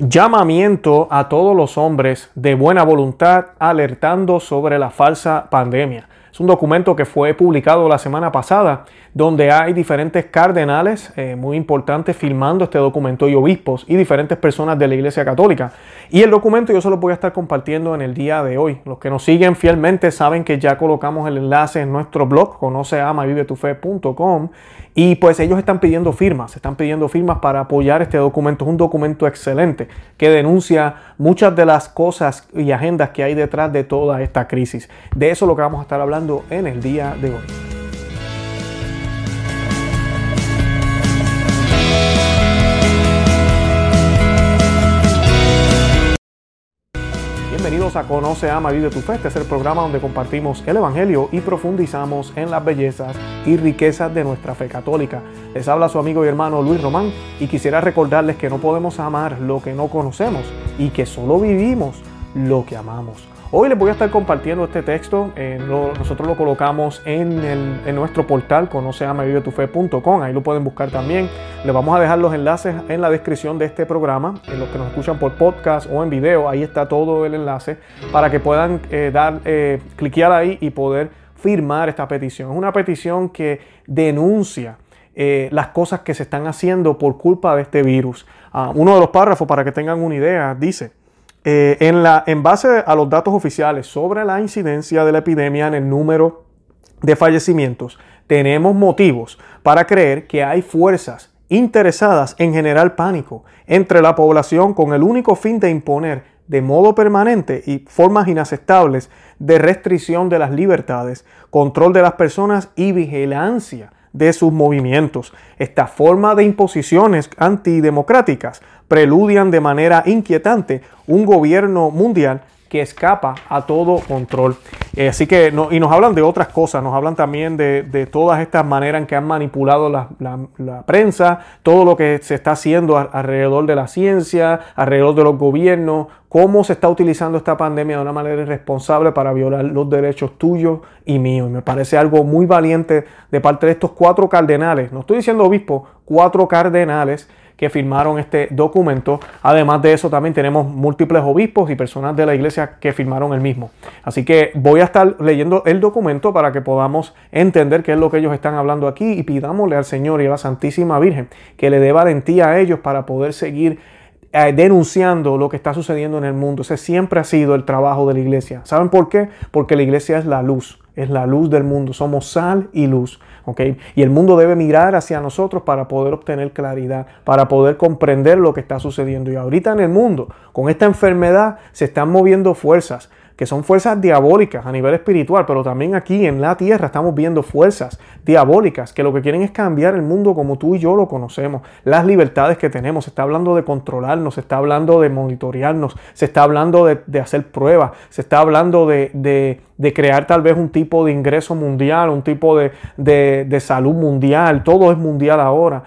Llamamiento a todos los hombres de buena voluntad alertando sobre la falsa pandemia. Es un documento que fue publicado la semana pasada, donde hay diferentes cardenales eh, muy importantes filmando este documento y obispos y diferentes personas de la Iglesia Católica. Y el documento yo se lo voy a estar compartiendo en el día de hoy. Los que nos siguen fielmente saben que ya colocamos el enlace en nuestro blog, conoceamavivetufe.com y pues ellos están pidiendo firmas, están pidiendo firmas para apoyar este documento. Es un documento excelente que denuncia muchas de las cosas y agendas que hay detrás de toda esta crisis. De eso es lo que vamos a estar hablando en el día de hoy. Bienvenidos a Conoce, Ama, Vive tu Fe. Este es el programa donde compartimos el Evangelio y profundizamos en las bellezas y riquezas de nuestra fe católica. Les habla su amigo y hermano Luis Román y quisiera recordarles que no podemos amar lo que no conocemos y que solo vivimos lo que amamos. Hoy les voy a estar compartiendo este texto. Eh, nosotros lo colocamos en, nuestro portal conoceamavivetufe.com. Ahí lo pueden buscar también. Les vamos a dejar los enlaces en la descripción de este programa. En los que nos escuchan por podcast o en video, ahí está todo el enlace para que puedan eh, dar, eh, cliquear ahí y poder firmar esta petición. Es una petición que denuncia las cosas que se están haciendo por culpa de este virus. Ah, uno de los párrafos, para que tengan una idea, dice. Eh, en, en base a los datos oficiales sobre la incidencia de la epidemia en el número de fallecimientos, tenemos motivos para creer que hay fuerzas interesadas en generar pánico entre la población con el único fin de imponer de modo permanente y formas inaceptables de restricción de las libertades, control de las personas y vigilancia de sus movimientos. Esta forma de imposiciones antidemocráticas preludian de manera inquietante un gobierno mundial que escapa a todo control. Eh, así que, y nos hablan de otras cosas, nos hablan también de, todas estas maneras en que han manipulado la, prensa, todo lo que se está haciendo alrededor de la ciencia, alrededor de los gobiernos, cómo se está utilizando esta pandemia de una manera irresponsable para violar los derechos tuyos y míos. Y me parece algo muy valiente de parte de estos cuatro cardenales, no estoy diciendo obispo, cuatro cardenales que firmaron este documento. Además de eso, también tenemos múltiples obispos y personas de la iglesia que firmaron el mismo. Así que voy a estar leyendo el documento para que podamos entender qué es lo que ellos están hablando aquí y pidámosle al Señor y a la Santísima Virgen que le dé valentía a ellos para poder seguir eh, denunciando lo que está sucediendo en el mundo. Ese siempre ha sido el trabajo de la iglesia. ¿Saben por qué? Porque la iglesia es la luz, es la luz del mundo. Somos sal y luz. Y el mundo debe mirar hacia nosotros para poder obtener claridad, para poder comprender lo que está sucediendo. Y ahorita en el mundo, con esta enfermedad, se están moviendo fuerzas que son fuerzas diabólicas a nivel espiritual, pero también aquí en la tierra estamos viendo fuerzas diabólicas que lo que quieren es cambiar el mundo como tú y yo lo conocemos, las libertades que tenemos, se está hablando de controlarnos, se está hablando de monitorearnos, se está hablando de, hacer pruebas, se está hablando de, crear tal vez un tipo de ingreso mundial, un tipo de salud mundial, todo es mundial ahora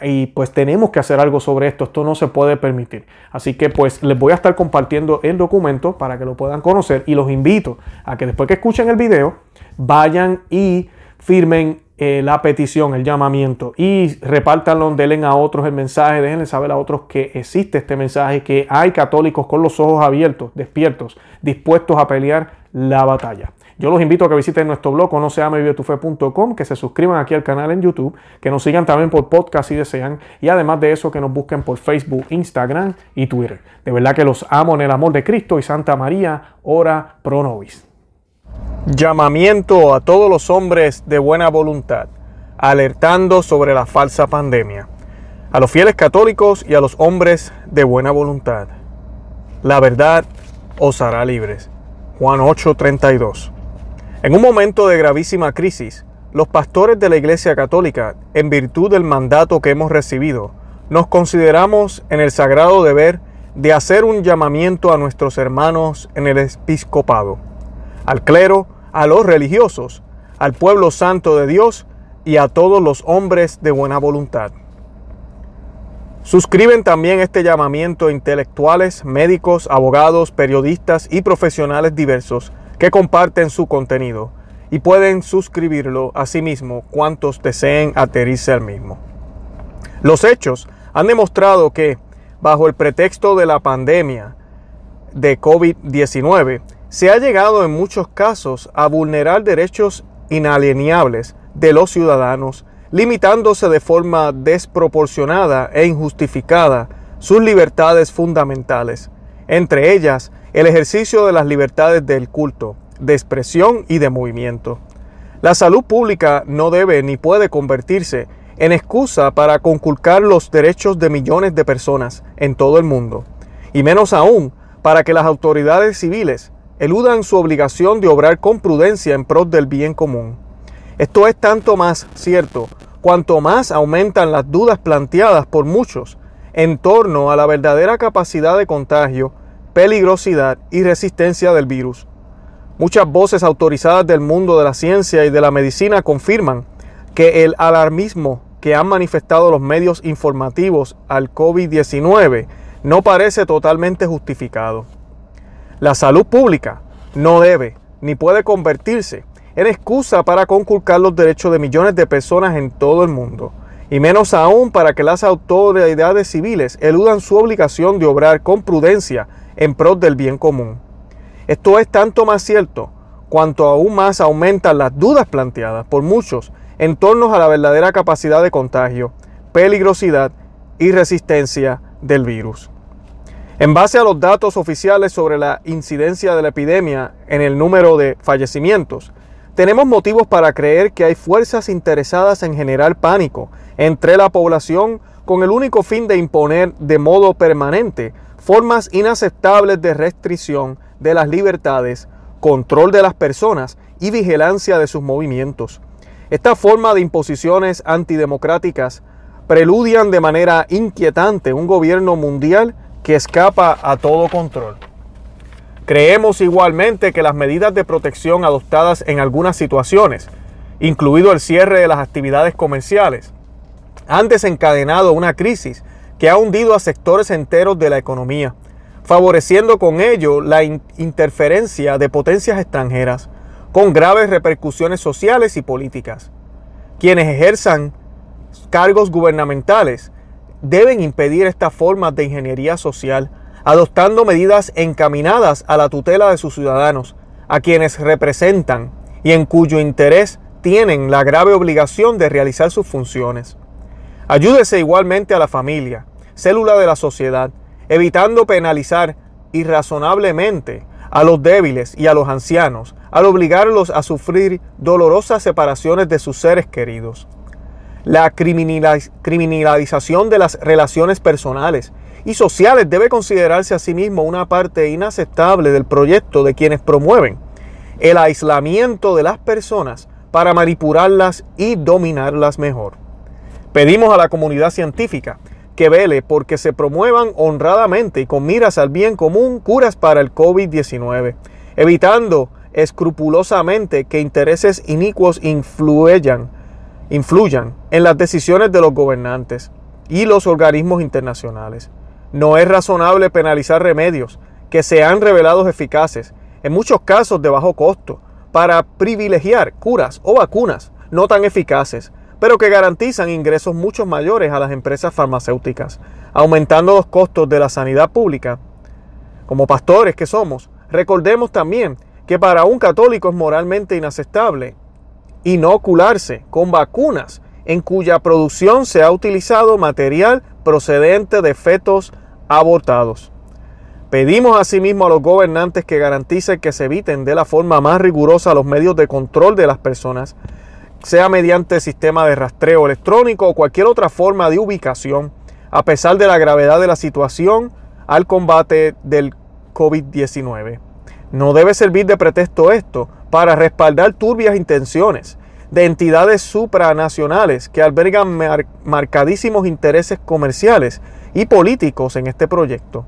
y pues tenemos que hacer algo sobre esto, esto no se puede permitir. Así que pues les voy a estar compartiendo el documento para que lo puedan conocer y los invito a que después que escuchen el video vayan y firmen eh, la petición, el llamamiento y repártanlo, denle a otros el mensaje, déjenle saber a otros que existe este mensaje, que hay católicos con los ojos abiertos, despiertos, dispuestos a pelear la batalla. Yo los invito a que visiten nuestro blog conoceamevivetufe.com, que se suscriban aquí al canal en YouTube, que nos sigan también por podcast si desean y además de eso que nos busquen por Facebook, Instagram y Twitter. De verdad que los amo en el amor de Cristo y Santa María, ora pro nobis. Llamamiento a todos los hombres de buena voluntad, alertando sobre la falsa pandemia, a los fieles católicos y a los hombres de buena voluntad. La verdad os hará libres. Juan 8:32 en un momento de gravísima crisis, los pastores de la Iglesia Católica, en virtud del mandato que hemos recibido, nos consideramos en el sagrado deber de hacer un llamamiento a nuestros hermanos en el episcopado, al clero, a los religiosos, al pueblo santo de Dios y a todos los hombres de buena voluntad. Suscriben también este llamamiento intelectuales, médicos, abogados, periodistas y profesionales diversos que comparten su contenido y pueden suscribirlo a sí mismo cuantos deseen adherirse al mismo. Los hechos han demostrado que bajo el pretexto de la pandemia de COVID-19, se ha llegado en muchos casos a vulnerar derechos inalienables de los ciudadanos, limitándose de forma desproporcionada e injustificada sus libertades fundamentales, entre ellas el ejercicio de las libertades del culto, de expresión y de movimiento. La salud pública no debe ni puede convertirse en excusa para conculcar los derechos de millones de personas en todo el mundo, y menos aún para que las autoridades civiles eludan su obligación de obrar con prudencia en pros del bien común. Esto es tanto más cierto cuanto más aumentan las dudas planteadas por muchos en torno a la verdadera capacidad de contagio, peligrosidad y resistencia del virus. Muchas voces autorizadas del mundo de la ciencia y de la medicina confirman que el alarmismo que han manifestado los medios informativos al COVID-19 no parece totalmente justificado. La salud pública no debe ni puede convertirse en excusa para conculcar los derechos de millones de personas en todo el mundo, y menos aún para que las autoridades civiles eludan su obligación de obrar con prudencia en pros del bien común. Esto es tanto más cierto cuanto aún más aumentan las dudas planteadas por muchos en torno a la verdadera capacidad de contagio, peligrosidad y resistencia del virus. En base a los datos oficiales sobre la incidencia de la epidemia en el número de fallecimientos, tenemos motivos para creer que hay fuerzas interesadas en generar pánico entre la población con el único fin de imponer de modo permanente formas inaceptables de restricción de las libertades, control de las personas y vigilancia de sus movimientos. Esta forma de imposiciones antidemocráticas preludian de manera inquietante un gobierno mundial que escapa a todo control. Creemos igualmente que las medidas de protección adoptadas en algunas situaciones, incluido el cierre de las actividades comerciales, han desencadenado una crisis que ha hundido a sectores enteros de la economía, favoreciendo con ello la interferencia de potencias extranjeras, con graves repercusiones sociales y políticas. Quienes ejerzan cargos gubernamentales deben impedir estas formas de ingeniería social, adoptando medidas encaminadas a la tutela de sus ciudadanos, a quienes representan y en cuyo interés tienen la grave obligación de realizar sus funciones. Ayúdese igualmente a la familia, célula de la sociedad, evitando penalizar irrazonablemente a los débiles y a los ancianos, al obligarlos a sufrir dolorosas separaciones de sus seres queridos. La criminalización de las relaciones personales y sociales debe considerarse asimismo una parte inaceptable del proyecto de quienes promueven el aislamiento de las personas para manipularlas y dominarlas mejor. Pedimos a la comunidad científica que vele porque se promuevan honradamente y con miras al bien común curas para el COVID-19, evitando escrupulosamente que intereses inicuos influyan, influyan en las decisiones de los gobernantes y los organismos internacionales. No es razonable penalizar remedios que se han revelado eficaces, en muchos casos de bajo costo, para privilegiar curas o vacunas no tan eficaces, pero que garantizan ingresos mucho mayores a las empresas farmacéuticas, aumentando los costos de la sanidad pública. Como pastores que somos, recordemos también que para un católico es moralmente inaceptable inocularse con vacunas en cuya producción se ha utilizado material procedente de fetos abortados. Pedimos asimismo a los gobernantes que garanticen que se eviten de la forma más rigurosa los medios de control de las personas, sea mediante sistema de rastreo electrónico o cualquier otra forma de ubicación, a pesar de la gravedad de la situación al combate del COVID-19. No debe servir de pretexto esto para respaldar turbias intenciones de entidades supranacionales que albergan marcadísimos intereses comerciales y políticos en este proyecto.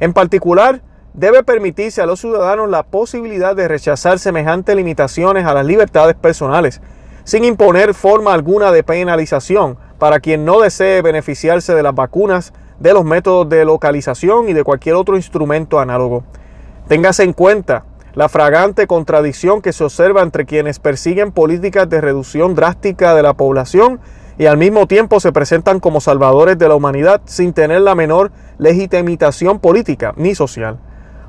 En particular, debe permitirse a los ciudadanos la posibilidad de rechazar semejantes limitaciones a las libertades personales, sin imponer forma alguna de penalización para quien no desee beneficiarse de las vacunas, de los métodos de localización y de cualquier otro instrumento análogo. Téngase en cuenta la fragante contradicción que se observa entre quienes persiguen políticas de reducción drástica de la población y al mismo tiempo se presentan como salvadores de la humanidad sin tener la menor legitimización política ni social.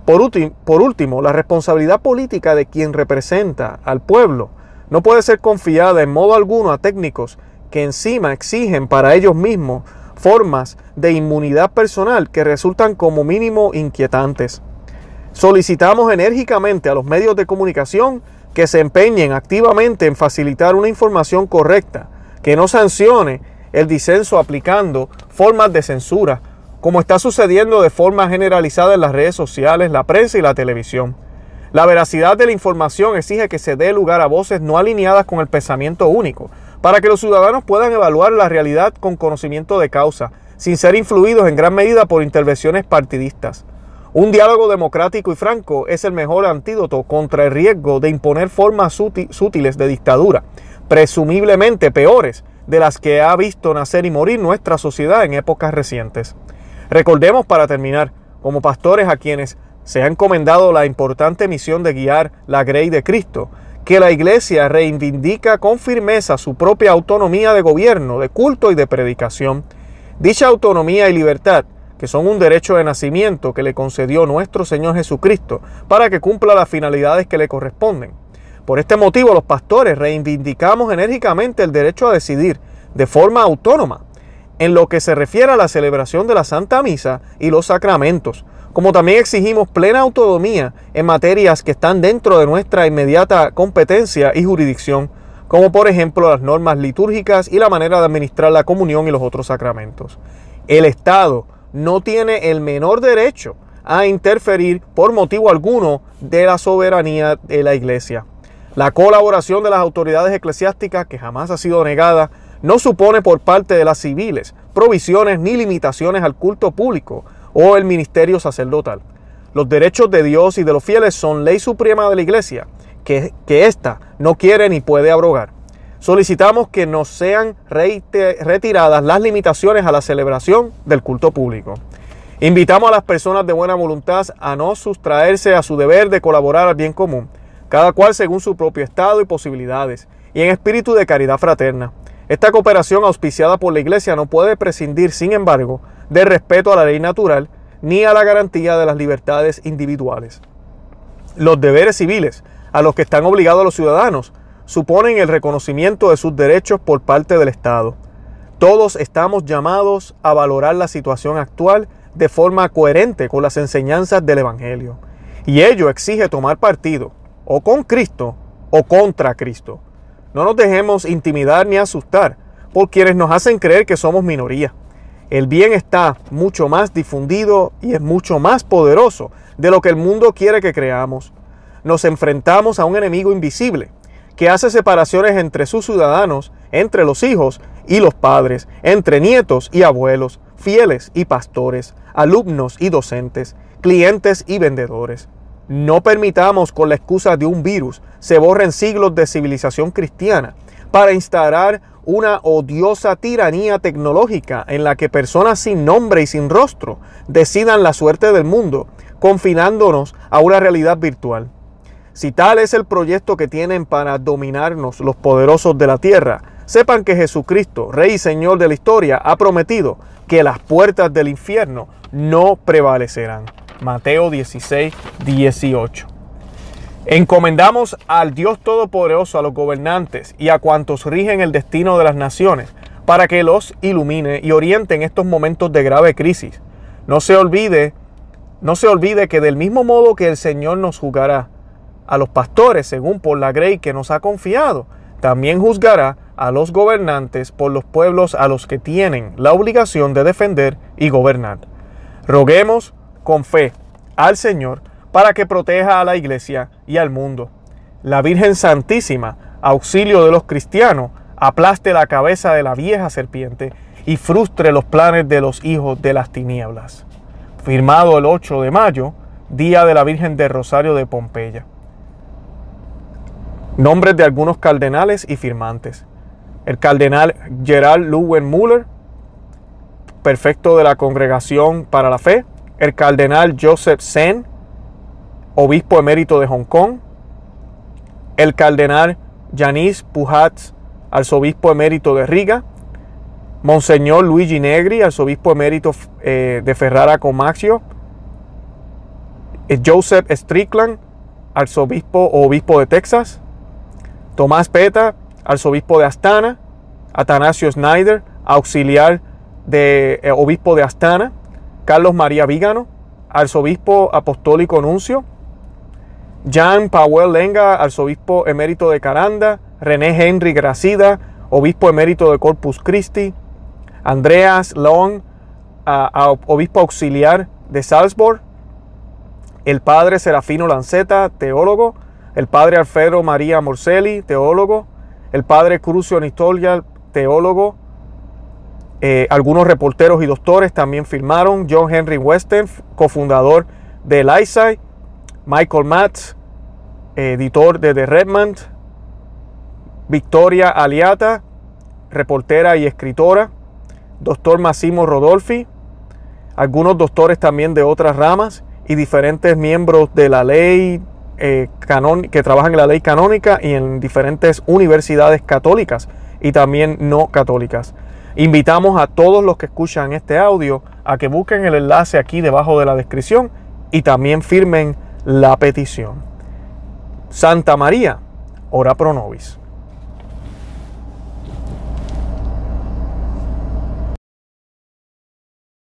Por, por último, la responsabilidad política de quien representa al pueblo no puede ser confiada en modo alguno a técnicos que encima exigen para ellos mismos formas de inmunidad personal que resultan como mínimo inquietantes. Solicitamos enérgicamente a los medios de comunicación que se empeñen activamente en facilitar una información correcta, que no sancione el disenso aplicando formas de censura, como está sucediendo de forma generalizada en las redes sociales, la prensa y la televisión. La veracidad de la información exige que se dé lugar a voces no alineadas con el pensamiento único, para que los ciudadanos puedan evaluar la realidad con conocimiento de causa, sin ser influidos en gran medida por intervenciones partidistas. Un diálogo democrático y franco es el mejor antídoto contra el riesgo de imponer formas sutiles de dictadura, presumiblemente peores de las que ha visto nacer y morir nuestra sociedad en épocas recientes. Recordemos para terminar, como pastores a quienes se ha encomendado la importante misión de guiar la grey de Cristo, que la Iglesia reivindica con firmeza su propia autonomía de gobierno, de culto y de predicación. Dicha autonomía y libertad, que son un derecho de nacimiento que le concedió nuestro Señor Jesucristo para que cumpla las finalidades que le corresponden. Por este motivo los pastores reivindicamos enérgicamente el derecho a decidir de forma autónoma en lo que se refiere a la celebración de la Santa Misa y los sacramentos, como también exigimos plena autonomía en materias que están dentro de nuestra inmediata competencia y jurisdicción, como por ejemplo las normas litúrgicas y la manera de administrar la comunión y los otros sacramentos. El Estado no tiene el menor derecho a interferir por motivo alguno de la soberanía de la Iglesia. La colaboración de las autoridades eclesiásticas, que jamás ha sido negada, no supone por parte de las civiles provisiones ni limitaciones al culto público, o el ministerio sacerdotal. Los derechos de Dios y de los fieles son ley suprema de la iglesia, que, ésta no quiere ni puede abrogar. Solicitamos que nos sean retiradas las limitaciones a la celebración del culto público. Invitamos a las personas de buena voluntad a no sustraerse a su deber de colaborar al bien común, cada cual según su propio estado y posibilidades, y en espíritu de caridad fraterna. Esta cooperación auspiciada por la Iglesia no puede prescindir, sin embargo, de respeto a la ley natural ni a la garantía de las libertades individuales. Los deberes civiles a los que están obligados los ciudadanos suponen el reconocimiento de sus derechos por parte del Estado. Todos estamos llamados a valorar la situación actual de forma coherente con las enseñanzas del Evangelio. Y ello exige tomar partido, o con Cristo o contra Cristo. No nos dejemos intimidar ni asustar por quienes nos hacen creer que somos minoría. El bien está mucho más difundido y es mucho más poderoso de lo que el mundo quiere que creamos. Nos enfrentamos a un enemigo invisible que hace separaciones entre sus ciudadanos, entre los hijos y los padres, entre nietos y abuelos, fieles y pastores, alumnos y docentes, clientes y vendedores. No permitamos con la excusa de un virus se borren siglos de civilización cristiana para instalar una odiosa tiranía tecnológica en la que personas sin nombre y sin rostro decidan la suerte del mundo, confinándonos a una realidad virtual. Si tal es el proyecto que tienen para dominarnos los poderosos de la tierra, sepan que Jesucristo, Rey y Señor de la historia, ha prometido que las puertas del infierno no prevalecerán. Mateo 16, 18. Encomendamos al Dios Todopoderoso, a los gobernantes y a cuantos rigen el destino de las naciones, para que los ilumine y oriente en estos momentos de grave crisis. No se olvide, no se olvide que del mismo modo que el Señor nos juzgará a los pastores según por la grey que nos ha confiado, también juzgará a los gobernantes por los pueblos a los que tienen la obligación de defender y gobernar. Roguemos con fe al Señor para que proteja a la iglesia y al mundo. La Virgen Santísima, auxilio de los cristianos, aplaste la cabeza de la vieja serpiente y frustre los planes de los hijos de las tinieblas. Firmado el 8 de mayo, Día de la Virgen de Rosario de Pompeya. Nombres de algunos cardenales y firmantes. El cardenal Gerald Lewin Muller, perfecto de la Congregación para la Fe. El cardenal Joseph Sen, obispo emérito de Hong Kong, el cardenal Yanis Pujats, arzobispo emérito de Riga, Monseñor Luigi Negri, arzobispo emérito eh, de Ferrara Comacchio, eh, Joseph Strickland, arzobispo o obispo de Texas, Tomás Peta, arzobispo de Astana, Atanasio Snyder, auxiliar de eh, obispo de Astana, Carlos María Vígano, arzobispo apostólico nuncio, Jean Powell Lenga, arzobispo emérito de Caranda, René Henry Gracida, obispo emérito de Corpus Christi, Andreas Long, obispo auxiliar de Salzburg, el padre Serafino Lanceta, teólogo, el padre Alfredo María Morcelli, teólogo, el padre Crucio Nistolial, teólogo, eh, algunos reporteros y doctores también firmaron, John Henry Weston, cofundador de ISAI, Michael Matz, editor de The Redmond, Victoria Aliata, reportera y escritora, doctor Massimo Rodolfi, algunos doctores también de otras ramas y diferentes miembros de la ley eh, que trabajan en la ley canónica y en diferentes universidades católicas y también no católicas. Invitamos a todos los que escuchan este audio a que busquen el enlace aquí debajo de la descripción y también firmen la petición. Santa María, ora pro nobis.